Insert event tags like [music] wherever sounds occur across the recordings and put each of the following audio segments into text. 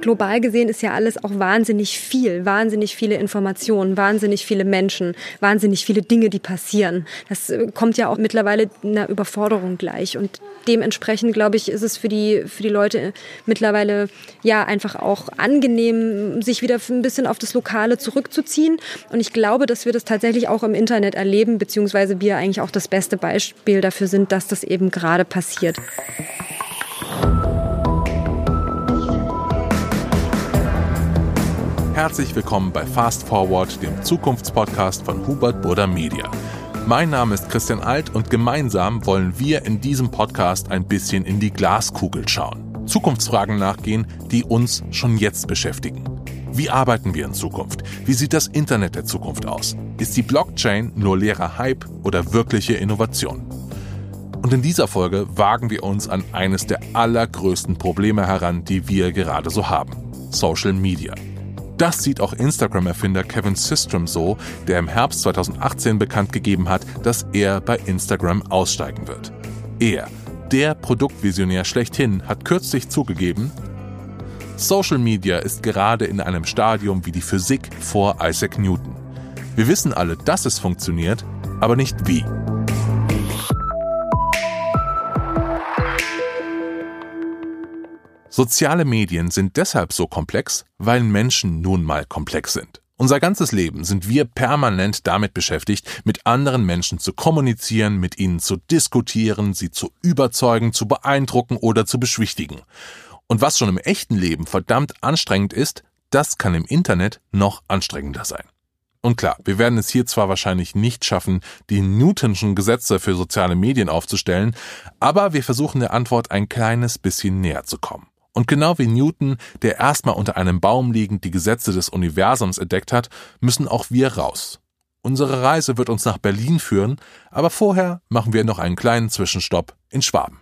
global gesehen ist ja alles auch wahnsinnig viel, wahnsinnig viele Informationen, wahnsinnig viele Menschen, wahnsinnig viele Dinge, die passieren. Das äh, kommt ja auch mittlerweile einer Überforderung gleich und dementsprechend glaube ich, ist es für die für die Leute mittlerweile ja einfach auch angenehm, sich wieder ein bisschen auf das Lokale zurückzuziehen. Und ich glaube, dass wir das tatsächlich auch im Internet erleben, beziehungsweise wir eigentlich auch das beste Beispiel dafür sind, dass das eben gerade passiert. Herzlich willkommen bei Fast Forward, dem Zukunftspodcast von Hubert Burda Media. Mein Name ist Christian Alt und gemeinsam wollen wir in diesem Podcast ein bisschen in die Glaskugel schauen. Zukunftsfragen nachgehen, die uns schon jetzt beschäftigen. Wie arbeiten wir in Zukunft? Wie sieht das Internet der Zukunft aus? Ist die Blockchain nur leerer Hype oder wirkliche Innovation? Und in dieser Folge wagen wir uns an eines der allergrößten Probleme heran, die wir gerade so haben. Social Media. Das sieht auch Instagram-Erfinder Kevin Systrom so, der im Herbst 2018 bekannt gegeben hat, dass er bei Instagram aussteigen wird. Er, der Produktvisionär schlechthin, hat kürzlich zugegeben, Social Media ist gerade in einem Stadium wie die Physik vor Isaac Newton. Wir wissen alle, dass es funktioniert, aber nicht wie. Soziale Medien sind deshalb so komplex, weil Menschen nun mal komplex sind. Unser ganzes Leben sind wir permanent damit beschäftigt, mit anderen Menschen zu kommunizieren, mit ihnen zu diskutieren, sie zu überzeugen, zu beeindrucken oder zu beschwichtigen. Und was schon im echten Leben verdammt anstrengend ist, das kann im Internet noch anstrengender sein. Und klar, wir werden es hier zwar wahrscheinlich nicht schaffen, die Newtonschen Gesetze für soziale Medien aufzustellen, aber wir versuchen der Antwort ein kleines bisschen näher zu kommen. Und genau wie Newton, der erstmal unter einem Baum liegend die Gesetze des Universums entdeckt hat, müssen auch wir raus. Unsere Reise wird uns nach Berlin führen, aber vorher machen wir noch einen kleinen Zwischenstopp in Schwaben.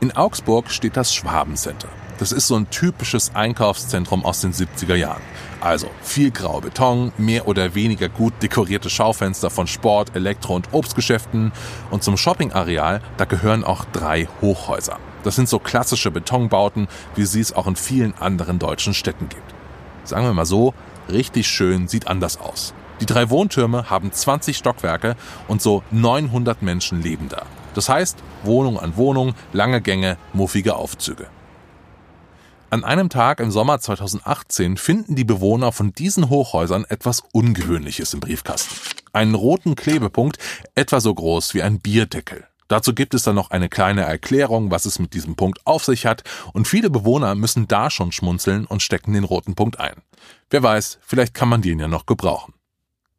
In Augsburg steht das Schwabencenter. Das ist so ein typisches Einkaufszentrum aus den 70er Jahren. Also viel grauer Beton, mehr oder weniger gut dekorierte Schaufenster von Sport, Elektro- und Obstgeschäften und zum Shoppingareal, da gehören auch drei Hochhäuser. Das sind so klassische Betonbauten, wie sie es auch in vielen anderen deutschen Städten gibt. Sagen wir mal so, richtig schön sieht anders aus. Die drei Wohntürme haben 20 Stockwerke und so 900 Menschen leben da. Das heißt, Wohnung an Wohnung, lange Gänge, muffige Aufzüge. An einem Tag im Sommer 2018 finden die Bewohner von diesen Hochhäusern etwas Ungewöhnliches im Briefkasten. Einen roten Klebepunkt, etwa so groß wie ein Bierdeckel. Dazu gibt es dann noch eine kleine Erklärung, was es mit diesem Punkt auf sich hat, und viele Bewohner müssen da schon schmunzeln und stecken den roten Punkt ein. Wer weiß, vielleicht kann man den ja noch gebrauchen.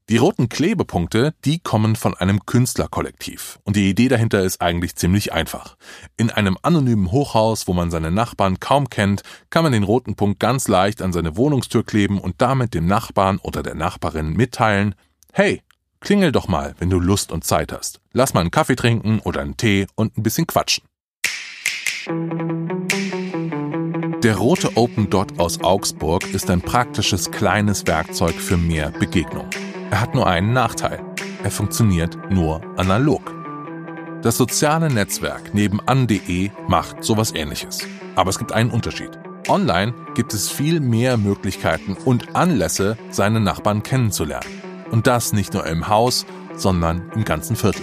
Die roten Klebepunkte, die kommen von einem Künstlerkollektiv. Und die Idee dahinter ist eigentlich ziemlich einfach. In einem anonymen Hochhaus, wo man seine Nachbarn kaum kennt, kann man den roten Punkt ganz leicht an seine Wohnungstür kleben und damit dem Nachbarn oder der Nachbarin mitteilen, hey, Klingel doch mal, wenn du Lust und Zeit hast. Lass mal einen Kaffee trinken oder einen Tee und ein bisschen quatschen. Der rote Open Dot aus Augsburg ist ein praktisches kleines Werkzeug für mehr Begegnung. Er hat nur einen Nachteil. Er funktioniert nur analog. Das soziale Netzwerk nebenan.de macht sowas ähnliches. Aber es gibt einen Unterschied. Online gibt es viel mehr Möglichkeiten und Anlässe, seine Nachbarn kennenzulernen. Und das nicht nur im Haus, sondern im ganzen Viertel.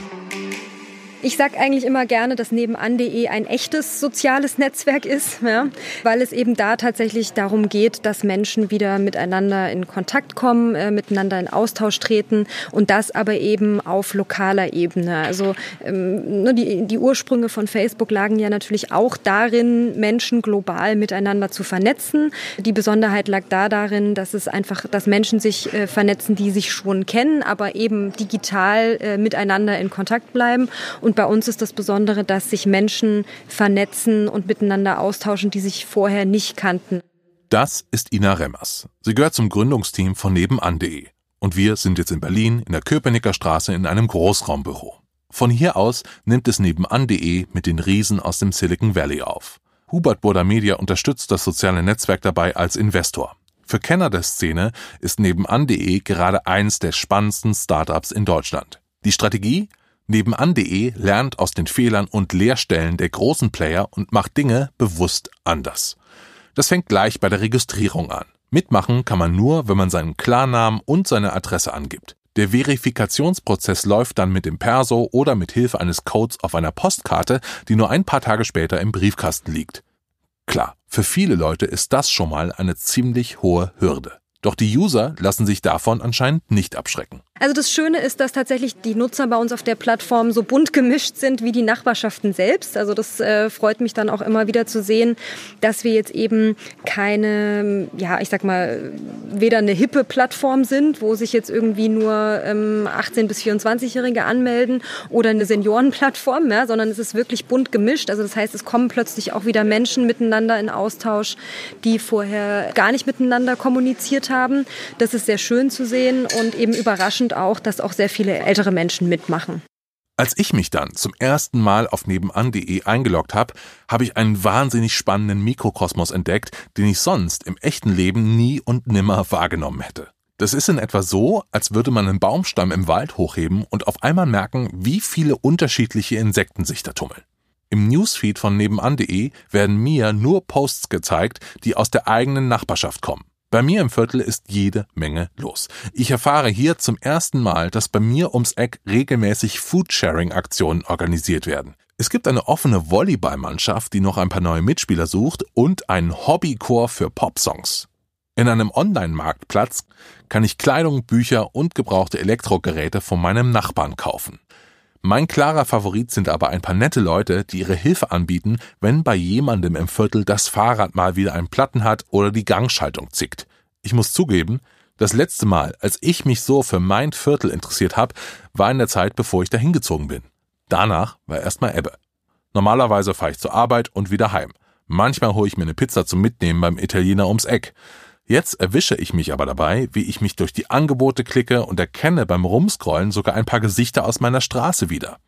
Ich sage eigentlich immer gerne, dass nebenan.de ein echtes soziales Netzwerk ist, ja, weil es eben da tatsächlich darum geht, dass Menschen wieder miteinander in Kontakt kommen, äh, miteinander in Austausch treten und das aber eben auf lokaler Ebene. Also ähm, ne, die, die Ursprünge von Facebook lagen ja natürlich auch darin, Menschen global miteinander zu vernetzen. Die Besonderheit lag da darin, dass es einfach, dass Menschen sich äh, vernetzen, die sich schon kennen, aber eben digital äh, miteinander in Kontakt bleiben. Und und bei uns ist das Besondere, dass sich Menschen vernetzen und miteinander austauschen, die sich vorher nicht kannten. Das ist Ina Remmers. Sie gehört zum Gründungsteam von nebenan.de. Und wir sind jetzt in Berlin in der Köpenicker Straße in einem Großraumbüro. Von hier aus nimmt es nebenan.de mit den Riesen aus dem Silicon Valley auf. Hubert Burda Media unterstützt das soziale Netzwerk dabei als Investor. Für Kenner der Szene ist nebenan.de gerade eins der spannendsten Startups in Deutschland. Die Strategie? Nebenan.de lernt aus den Fehlern und Leerstellen der großen Player und macht Dinge bewusst anders. Das fängt gleich bei der Registrierung an. Mitmachen kann man nur, wenn man seinen Klarnamen und seine Adresse angibt. Der Verifikationsprozess läuft dann mit dem Perso oder mit Hilfe eines Codes auf einer Postkarte, die nur ein paar Tage später im Briefkasten liegt. Klar, für viele Leute ist das schon mal eine ziemlich hohe Hürde. Doch die User lassen sich davon anscheinend nicht abschrecken. Also das Schöne ist, dass tatsächlich die Nutzer bei uns auf der Plattform so bunt gemischt sind wie die Nachbarschaften selbst. Also das äh, freut mich dann auch immer wieder zu sehen, dass wir jetzt eben keine, ja, ich sag mal, weder eine hippe Plattform sind, wo sich jetzt irgendwie nur ähm, 18 bis 24-Jährige anmelden oder eine Seniorenplattform, ja, sondern es ist wirklich bunt gemischt. Also das heißt, es kommen plötzlich auch wieder Menschen miteinander in Austausch, die vorher gar nicht miteinander kommuniziert haben. Das ist sehr schön zu sehen und eben überraschend und auch, dass auch sehr viele ältere Menschen mitmachen. Als ich mich dann zum ersten Mal auf nebenan.de eingeloggt habe, habe ich einen wahnsinnig spannenden Mikrokosmos entdeckt, den ich sonst im echten Leben nie und nimmer wahrgenommen hätte. Das ist in etwa so, als würde man einen Baumstamm im Wald hochheben und auf einmal merken, wie viele unterschiedliche Insekten sich da tummeln. Im Newsfeed von nebenan.de werden mir nur Posts gezeigt, die aus der eigenen Nachbarschaft kommen. Bei mir im Viertel ist jede Menge los. Ich erfahre hier zum ersten Mal, dass bei mir ums Eck regelmäßig Foodsharing-Aktionen organisiert werden. Es gibt eine offene Volleyballmannschaft, die noch ein paar neue Mitspieler sucht und einen Hobbychor für Popsongs. In einem Online-Marktplatz kann ich Kleidung, Bücher und gebrauchte Elektrogeräte von meinem Nachbarn kaufen. Mein klarer Favorit sind aber ein paar nette Leute, die ihre Hilfe anbieten, wenn bei jemandem im Viertel das Fahrrad mal wieder einen Platten hat oder die Gangschaltung zickt. Ich muss zugeben, das letzte Mal, als ich mich so für mein Viertel interessiert habe, war in der Zeit, bevor ich da hingezogen bin. Danach war erstmal Ebbe. Normalerweise fahre ich zur Arbeit und wieder heim. Manchmal hole ich mir eine Pizza zum Mitnehmen beim Italiener ums Eck. Jetzt erwische ich mich aber dabei, wie ich mich durch die Angebote klicke und erkenne beim Rumscrollen sogar ein paar Gesichter aus meiner Straße wieder.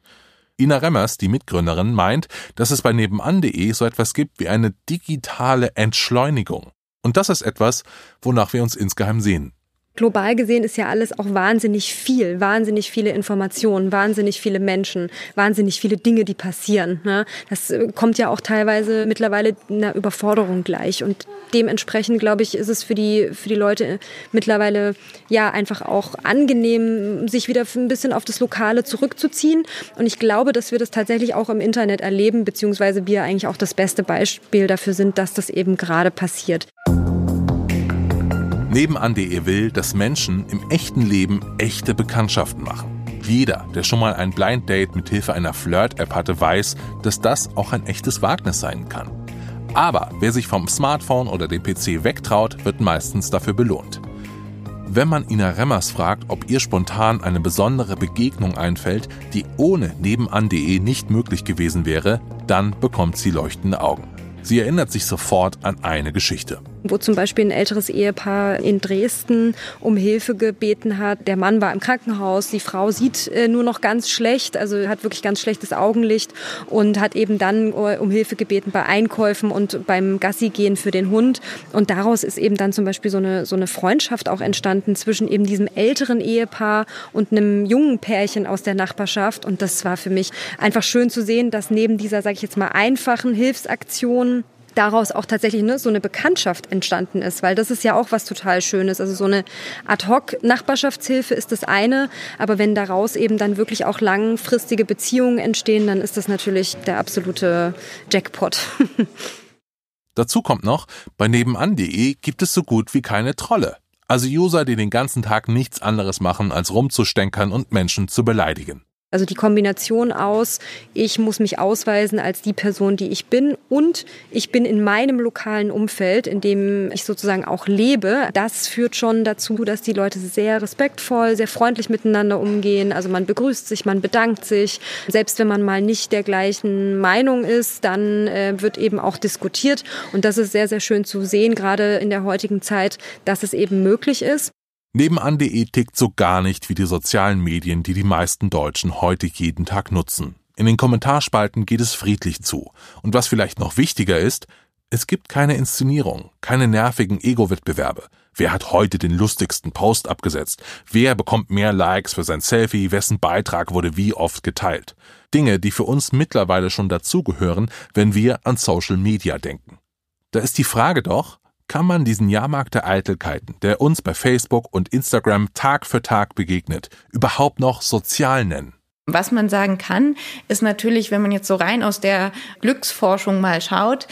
Ina Remmers, die Mitgründerin, meint, dass es bei nebenan.de so etwas gibt wie eine digitale Entschleunigung. Und das ist etwas, wonach wir uns insgeheim sehen. Global gesehen ist ja alles auch wahnsinnig viel, wahnsinnig viele Informationen, wahnsinnig viele Menschen, wahnsinnig viele Dinge, die passieren. Ne? Das äh, kommt ja auch teilweise mittlerweile einer Überforderung gleich. Und dementsprechend, glaube ich, ist es für die, für die Leute mittlerweile ja einfach auch angenehm, sich wieder ein bisschen auf das Lokale zurückzuziehen. Und ich glaube, dass wir das tatsächlich auch im Internet erleben, beziehungsweise wir eigentlich auch das beste Beispiel dafür sind, dass das eben gerade passiert. Nebenan.de will, dass Menschen im echten Leben echte Bekanntschaften machen. Jeder, der schon mal ein Blind Date mit Hilfe einer Flirt-App hatte, weiß, dass das auch ein echtes Wagnis sein kann. Aber wer sich vom Smartphone oder dem PC wegtraut, wird meistens dafür belohnt. Wenn man Ina Remmers fragt, ob ihr spontan eine besondere Begegnung einfällt, die ohne nebenan.de nicht möglich gewesen wäre, dann bekommt sie leuchtende Augen. Sie erinnert sich sofort an eine Geschichte. Wo zum Beispiel ein älteres Ehepaar in Dresden um Hilfe gebeten hat. Der Mann war im Krankenhaus, die Frau sieht äh, nur noch ganz schlecht, also hat wirklich ganz schlechtes Augenlicht und hat eben dann äh, um Hilfe gebeten bei Einkäufen und beim Gassi gehen für den Hund. Und daraus ist eben dann zum Beispiel so eine, so eine Freundschaft auch entstanden zwischen eben diesem älteren Ehepaar und einem jungen Pärchen aus der Nachbarschaft. Und das war für mich einfach schön zu sehen, dass neben dieser, sage ich jetzt mal, einfachen Hilfsaktion daraus auch tatsächlich ne, so eine Bekanntschaft entstanden ist, weil das ist ja auch was total Schönes. Also so eine Ad-hoc-Nachbarschaftshilfe ist das eine, aber wenn daraus eben dann wirklich auch langfristige Beziehungen entstehen, dann ist das natürlich der absolute Jackpot. [laughs] Dazu kommt noch, bei nebenan.de gibt es so gut wie keine Trolle. Also User, die den ganzen Tag nichts anderes machen, als rumzustänkern und Menschen zu beleidigen. Also die Kombination aus, ich muss mich ausweisen als die Person, die ich bin und ich bin in meinem lokalen Umfeld, in dem ich sozusagen auch lebe, das führt schon dazu, dass die Leute sehr respektvoll, sehr freundlich miteinander umgehen. Also man begrüßt sich, man bedankt sich. Selbst wenn man mal nicht der gleichen Meinung ist, dann äh, wird eben auch diskutiert. Und das ist sehr, sehr schön zu sehen, gerade in der heutigen Zeit, dass es eben möglich ist. Nebenan.de tickt so gar nicht wie die sozialen Medien, die die meisten Deutschen heute jeden Tag nutzen. In den Kommentarspalten geht es friedlich zu. Und was vielleicht noch wichtiger ist, es gibt keine Inszenierung, keine nervigen Ego-Wettbewerbe. Wer hat heute den lustigsten Post abgesetzt? Wer bekommt mehr Likes für sein Selfie? Wessen Beitrag wurde wie oft geteilt? Dinge, die für uns mittlerweile schon dazugehören, wenn wir an Social Media denken. Da ist die Frage doch, kann man diesen Jahrmarkt der Eitelkeiten, der uns bei Facebook und Instagram Tag für Tag begegnet, überhaupt noch sozial nennen? Was man sagen kann, ist natürlich, wenn man jetzt so rein aus der Glücksforschung mal schaut,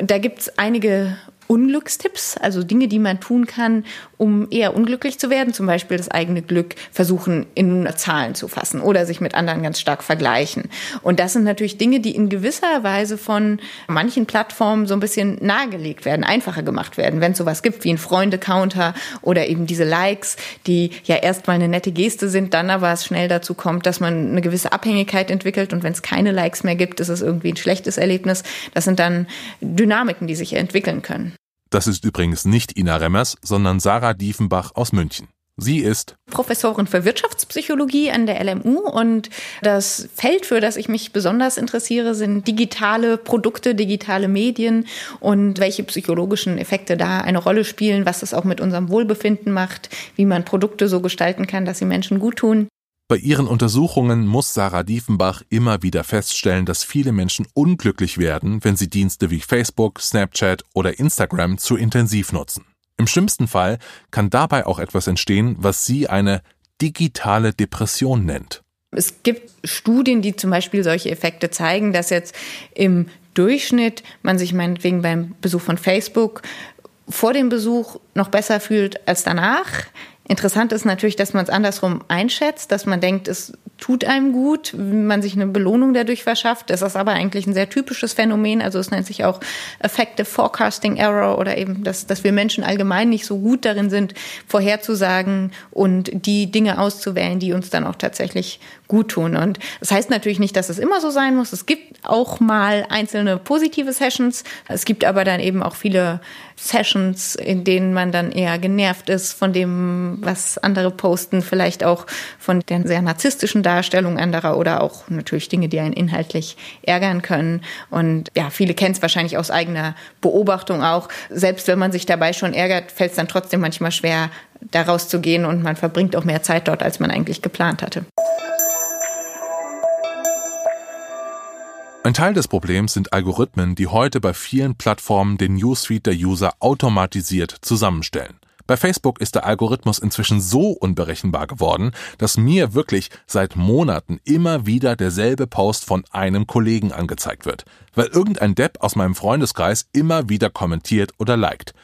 da gibt es einige Unglückstipps, also Dinge, die man tun kann, um eher unglücklich zu werden, zum Beispiel das eigene Glück versuchen in Zahlen zu fassen oder sich mit anderen ganz stark vergleichen. Und das sind natürlich Dinge, die in gewisser Weise von manchen Plattformen so ein bisschen nahegelegt werden, einfacher gemacht werden, wenn es sowas gibt wie ein Freunde-Counter oder eben diese Likes, die ja erstmal eine nette Geste sind, dann aber es schnell dazu kommt, dass man eine gewisse Abhängigkeit entwickelt und wenn es keine Likes mehr gibt, ist es irgendwie ein schlechtes Erlebnis. Das sind dann Dynamiken, die sich entwickeln können. Das ist übrigens nicht Ina Remmers, sondern Sarah Diefenbach aus München. Sie ist Professorin für Wirtschaftspsychologie an der LMU und das Feld, für das ich mich besonders interessiere, sind digitale Produkte, digitale Medien und welche psychologischen Effekte da eine Rolle spielen, was es auch mit unserem Wohlbefinden macht, wie man Produkte so gestalten kann, dass sie Menschen gut tun. Bei ihren Untersuchungen muss Sarah Diefenbach immer wieder feststellen, dass viele Menschen unglücklich werden, wenn sie Dienste wie Facebook, Snapchat oder Instagram zu intensiv nutzen. Im schlimmsten Fall kann dabei auch etwas entstehen, was sie eine digitale Depression nennt. Es gibt Studien, die zum Beispiel solche Effekte zeigen, dass jetzt im Durchschnitt man sich meinetwegen beim Besuch von Facebook vor dem Besuch noch besser fühlt als danach. Interessant ist natürlich, dass man es andersrum einschätzt, dass man denkt, es tut einem gut, man sich eine Belohnung dadurch verschafft. Das ist aber eigentlich ein sehr typisches Phänomen. Also es nennt sich auch Effective Forecasting Error oder eben, dass, dass wir Menschen allgemein nicht so gut darin sind, vorherzusagen und die Dinge auszuwählen, die uns dann auch tatsächlich gut tun. Und das heißt natürlich nicht, dass es immer so sein muss. Es gibt auch mal einzelne positive Sessions. Es gibt aber dann eben auch viele Sessions, in denen man dann eher genervt ist von dem, was andere posten, vielleicht auch von der sehr narzisstischen Darstellung anderer oder auch natürlich Dinge, die einen inhaltlich ärgern können. Und ja, viele kennen es wahrscheinlich aus eigener Beobachtung auch. Selbst wenn man sich dabei schon ärgert, fällt es dann trotzdem manchmal schwer, daraus zu gehen und man verbringt auch mehr Zeit dort, als man eigentlich geplant hatte. Ein Teil des Problems sind Algorithmen, die heute bei vielen Plattformen den Newsfeed der User automatisiert zusammenstellen. Bei Facebook ist der Algorithmus inzwischen so unberechenbar geworden, dass mir wirklich seit Monaten immer wieder derselbe Post von einem Kollegen angezeigt wird, weil irgendein Depp aus meinem Freundeskreis immer wieder kommentiert oder liked.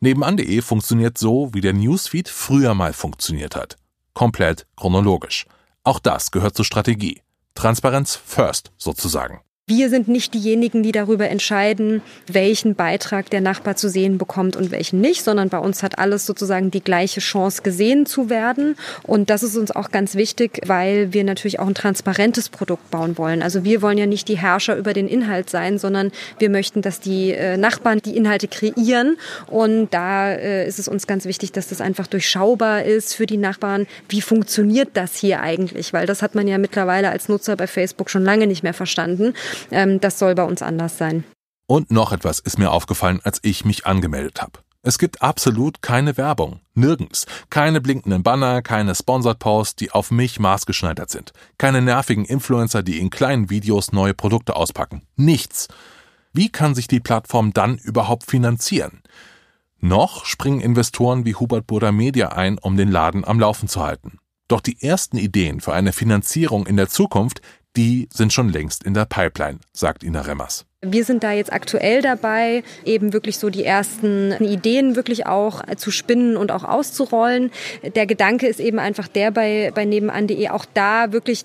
Nebenan.de funktioniert so, wie der Newsfeed früher mal funktioniert hat. Komplett chronologisch. Auch das gehört zur Strategie. Transparenz first sozusagen. Wir sind nicht diejenigen, die darüber entscheiden, welchen Beitrag der Nachbar zu sehen bekommt und welchen nicht, sondern bei uns hat alles sozusagen die gleiche Chance gesehen zu werden. Und das ist uns auch ganz wichtig, weil wir natürlich auch ein transparentes Produkt bauen wollen. Also wir wollen ja nicht die Herrscher über den Inhalt sein, sondern wir möchten, dass die äh, Nachbarn die Inhalte kreieren. Und da äh, ist es uns ganz wichtig, dass das einfach durchschaubar ist für die Nachbarn. Wie funktioniert das hier eigentlich? Weil das hat man ja mittlerweile als Nutzer bei Facebook schon lange nicht mehr verstanden. Ähm, das soll bei uns anders sein. Und noch etwas ist mir aufgefallen, als ich mich angemeldet habe. Es gibt absolut keine Werbung. Nirgends. Keine blinkenden Banner, keine Sponsored Posts, die auf mich maßgeschneidert sind. Keine nervigen Influencer, die in kleinen Videos neue Produkte auspacken. Nichts. Wie kann sich die Plattform dann überhaupt finanzieren? Noch springen Investoren wie Hubert Burda Media ein, um den Laden am Laufen zu halten. Doch die ersten Ideen für eine Finanzierung in der Zukunft, die sind schon längst in der Pipeline, sagt Ina Remmers. Wir sind da jetzt aktuell dabei, eben wirklich so die ersten Ideen wirklich auch zu spinnen und auch auszurollen. Der Gedanke ist eben einfach der bei, bei nebenan.de auch da wirklich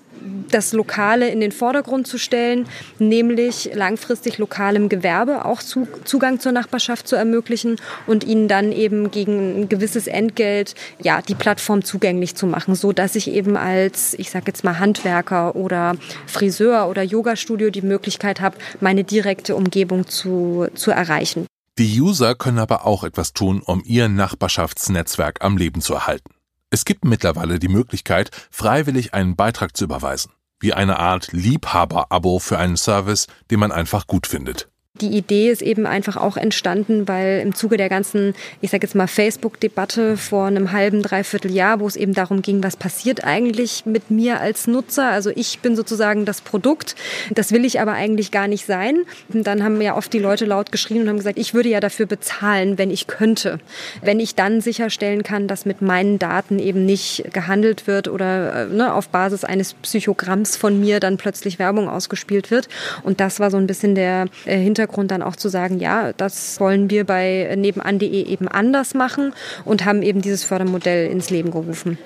das Lokale in den Vordergrund zu stellen, nämlich langfristig lokalem Gewerbe auch Zugang zur Nachbarschaft zu ermöglichen und ihnen dann eben gegen ein gewisses Entgelt ja die Plattform zugänglich zu machen, so dass ich eben als ich sage jetzt mal Handwerker oder Friseur oder Yogastudio die Möglichkeit habe, meine direkte direkte Umgebung zu, zu erreichen. Die User können aber auch etwas tun, um ihr Nachbarschaftsnetzwerk am Leben zu erhalten. Es gibt mittlerweile die Möglichkeit, freiwillig einen Beitrag zu überweisen, wie eine Art Liebhaber-Abo für einen Service, den man einfach gut findet. Die Idee ist eben einfach auch entstanden, weil im Zuge der ganzen, ich sage jetzt mal, Facebook-Debatte vor einem halben, dreiviertel Jahr, wo es eben darum ging, was passiert eigentlich mit mir als Nutzer? Also ich bin sozusagen das Produkt. Das will ich aber eigentlich gar nicht sein. Und dann haben ja oft die Leute laut geschrien und haben gesagt, ich würde ja dafür bezahlen, wenn ich könnte. Wenn ich dann sicherstellen kann, dass mit meinen Daten eben nicht gehandelt wird oder äh, ne, auf Basis eines Psychogramms von mir dann plötzlich Werbung ausgespielt wird. Und das war so ein bisschen der äh, Hintergrund dann auch zu sagen, ja, das wollen wir bei nebenan.de eben anders machen und haben eben dieses Fördermodell ins Leben gerufen.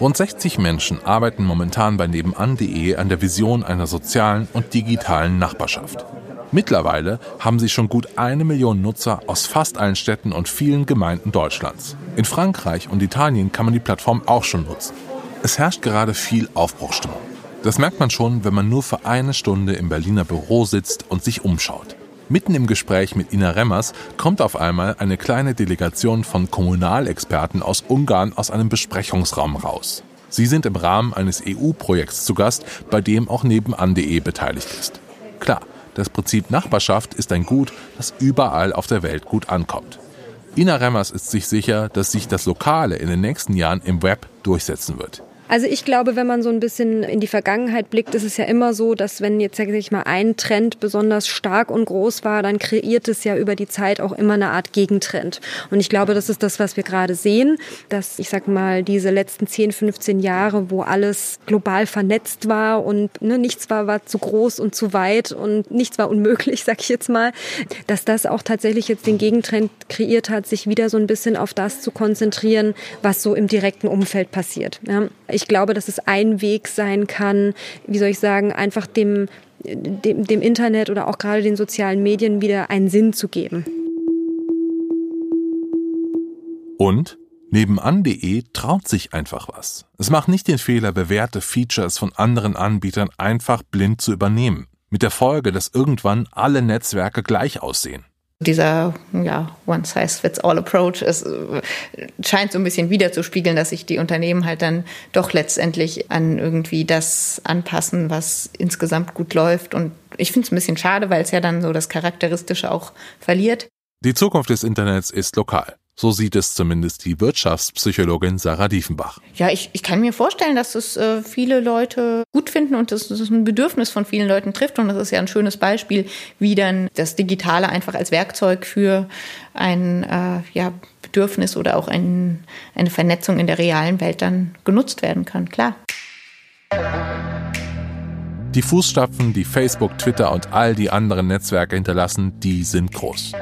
Rund 60 Menschen arbeiten momentan bei nebenan.de an der Vision einer sozialen und digitalen Nachbarschaft. Mittlerweile haben sie schon gut eine Million Nutzer aus fast allen Städten und vielen Gemeinden Deutschlands. In Frankreich und Italien kann man die Plattform auch schon nutzen. Es herrscht gerade viel Aufbruchstimmung. Das merkt man schon, wenn man nur für eine Stunde im Berliner Büro sitzt und sich umschaut. Mitten im Gespräch mit Ina Remmers kommt auf einmal eine kleine Delegation von Kommunalexperten aus Ungarn aus einem Besprechungsraum raus. Sie sind im Rahmen eines EU-Projekts zu Gast, bei dem auch nebenan.de beteiligt ist. Klar, das Prinzip Nachbarschaft ist ein Gut, das überall auf der Welt gut ankommt. Ina Remmers ist sich sicher, dass sich das Lokale in den nächsten Jahren im Web durchsetzen wird. Also ich glaube, wenn man so ein bisschen in die Vergangenheit blickt, ist es ja immer so, dass wenn jetzt, sag ich mal, ein Trend besonders stark und groß war, dann kreiert es ja über die Zeit auch immer eine Art Gegentrend. Und ich glaube, das ist das, was wir gerade sehen, dass, ich sag mal, diese letzten 10, 15 Jahre, wo alles global vernetzt war und ne, nichts war, war zu groß und zu weit und nichts war unmöglich, [laughs] sag ich jetzt mal, dass das auch tatsächlich jetzt den Gegentrend kreiert hat, sich wieder so ein bisschen auf das zu konzentrieren, was so im direkten Umfeld passiert. Ja. Ich ich glaube, dass es ein Weg sein kann, wie soll ich sagen, einfach dem, dem, dem Internet oder auch gerade den sozialen Medien wieder einen Sinn zu geben. Und Nebenan.de traut sich einfach was. Es macht nicht den Fehler, bewährte Features von anderen Anbietern einfach blind zu übernehmen. Mit der Folge, dass irgendwann alle Netzwerke gleich aussehen dieser ja, One-Size-Fits-All-Approach äh, scheint so ein bisschen wiederzuspiegeln, dass sich die Unternehmen halt dann doch letztendlich an irgendwie das anpassen, was insgesamt gut läuft. Und ich finde es ein bisschen schade, weil es ja dann so das Charakteristische auch verliert. Die Zukunft des Internets ist lokal. So sieht es zumindest die Wirtschaftspsychologin Sarah Diefenbach. Ja, ich, ich kann mir vorstellen, dass es äh, viele Leute gut finden und dass es ein Bedürfnis von vielen Leuten trifft. Und das ist ja ein schönes Beispiel, wie dann das Digitale einfach als Werkzeug für ein äh, ja, Bedürfnis oder auch ein, eine Vernetzung in der realen Welt dann genutzt werden kann. Klar. Die Fußstapfen, die Facebook, Twitter und all die anderen Netzwerke hinterlassen, die sind groß.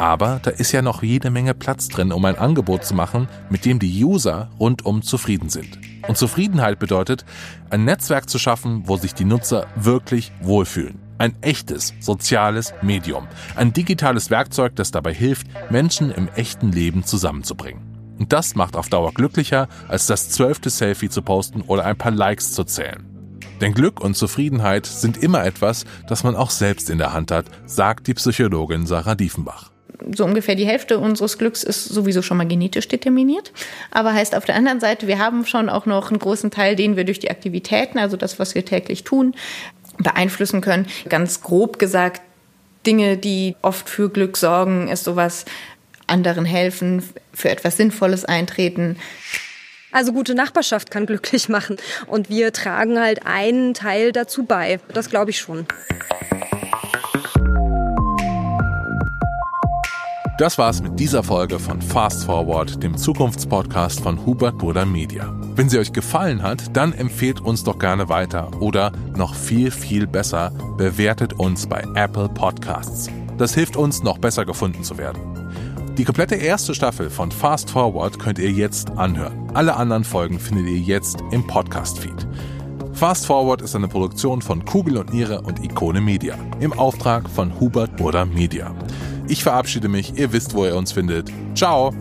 Aber da ist ja noch jede Menge Platz drin, um ein Angebot zu machen, mit dem die User rundum zufrieden sind. Und Zufriedenheit bedeutet, ein Netzwerk zu schaffen, wo sich die Nutzer wirklich wohlfühlen. Ein echtes soziales Medium. Ein digitales Werkzeug, das dabei hilft, Menschen im echten Leben zusammenzubringen. Und das macht auf Dauer glücklicher, als das zwölfte Selfie zu posten oder ein paar Likes zu zählen. Denn Glück und Zufriedenheit sind immer etwas, das man auch selbst in der Hand hat, sagt die Psychologin Sarah Diefenbach so ungefähr die Hälfte unseres Glücks ist sowieso schon mal genetisch determiniert. Aber heißt auf der anderen Seite, wir haben schon auch noch einen großen Teil, den wir durch die Aktivitäten, also das, was wir täglich tun, beeinflussen können. Ganz grob gesagt, Dinge, die oft für Glück sorgen, ist sowas, anderen helfen, für etwas Sinnvolles eintreten. Also gute Nachbarschaft kann glücklich machen. Und wir tragen halt einen Teil dazu bei. Das glaube ich schon. Das war's mit dieser Folge von Fast Forward, dem Zukunftspodcast von Hubert Burda Media. Wenn sie euch gefallen hat, dann empfehlt uns doch gerne weiter oder noch viel, viel besser, bewertet uns bei Apple Podcasts. Das hilft uns, noch besser gefunden zu werden. Die komplette erste Staffel von Fast Forward könnt ihr jetzt anhören. Alle anderen Folgen findet ihr jetzt im Podcast-Feed. Fast Forward ist eine Produktion von Kugel und Niere und Ikone Media im Auftrag von Hubert Burda Media. Ich verabschiede mich, ihr wisst, wo ihr uns findet. Ciao!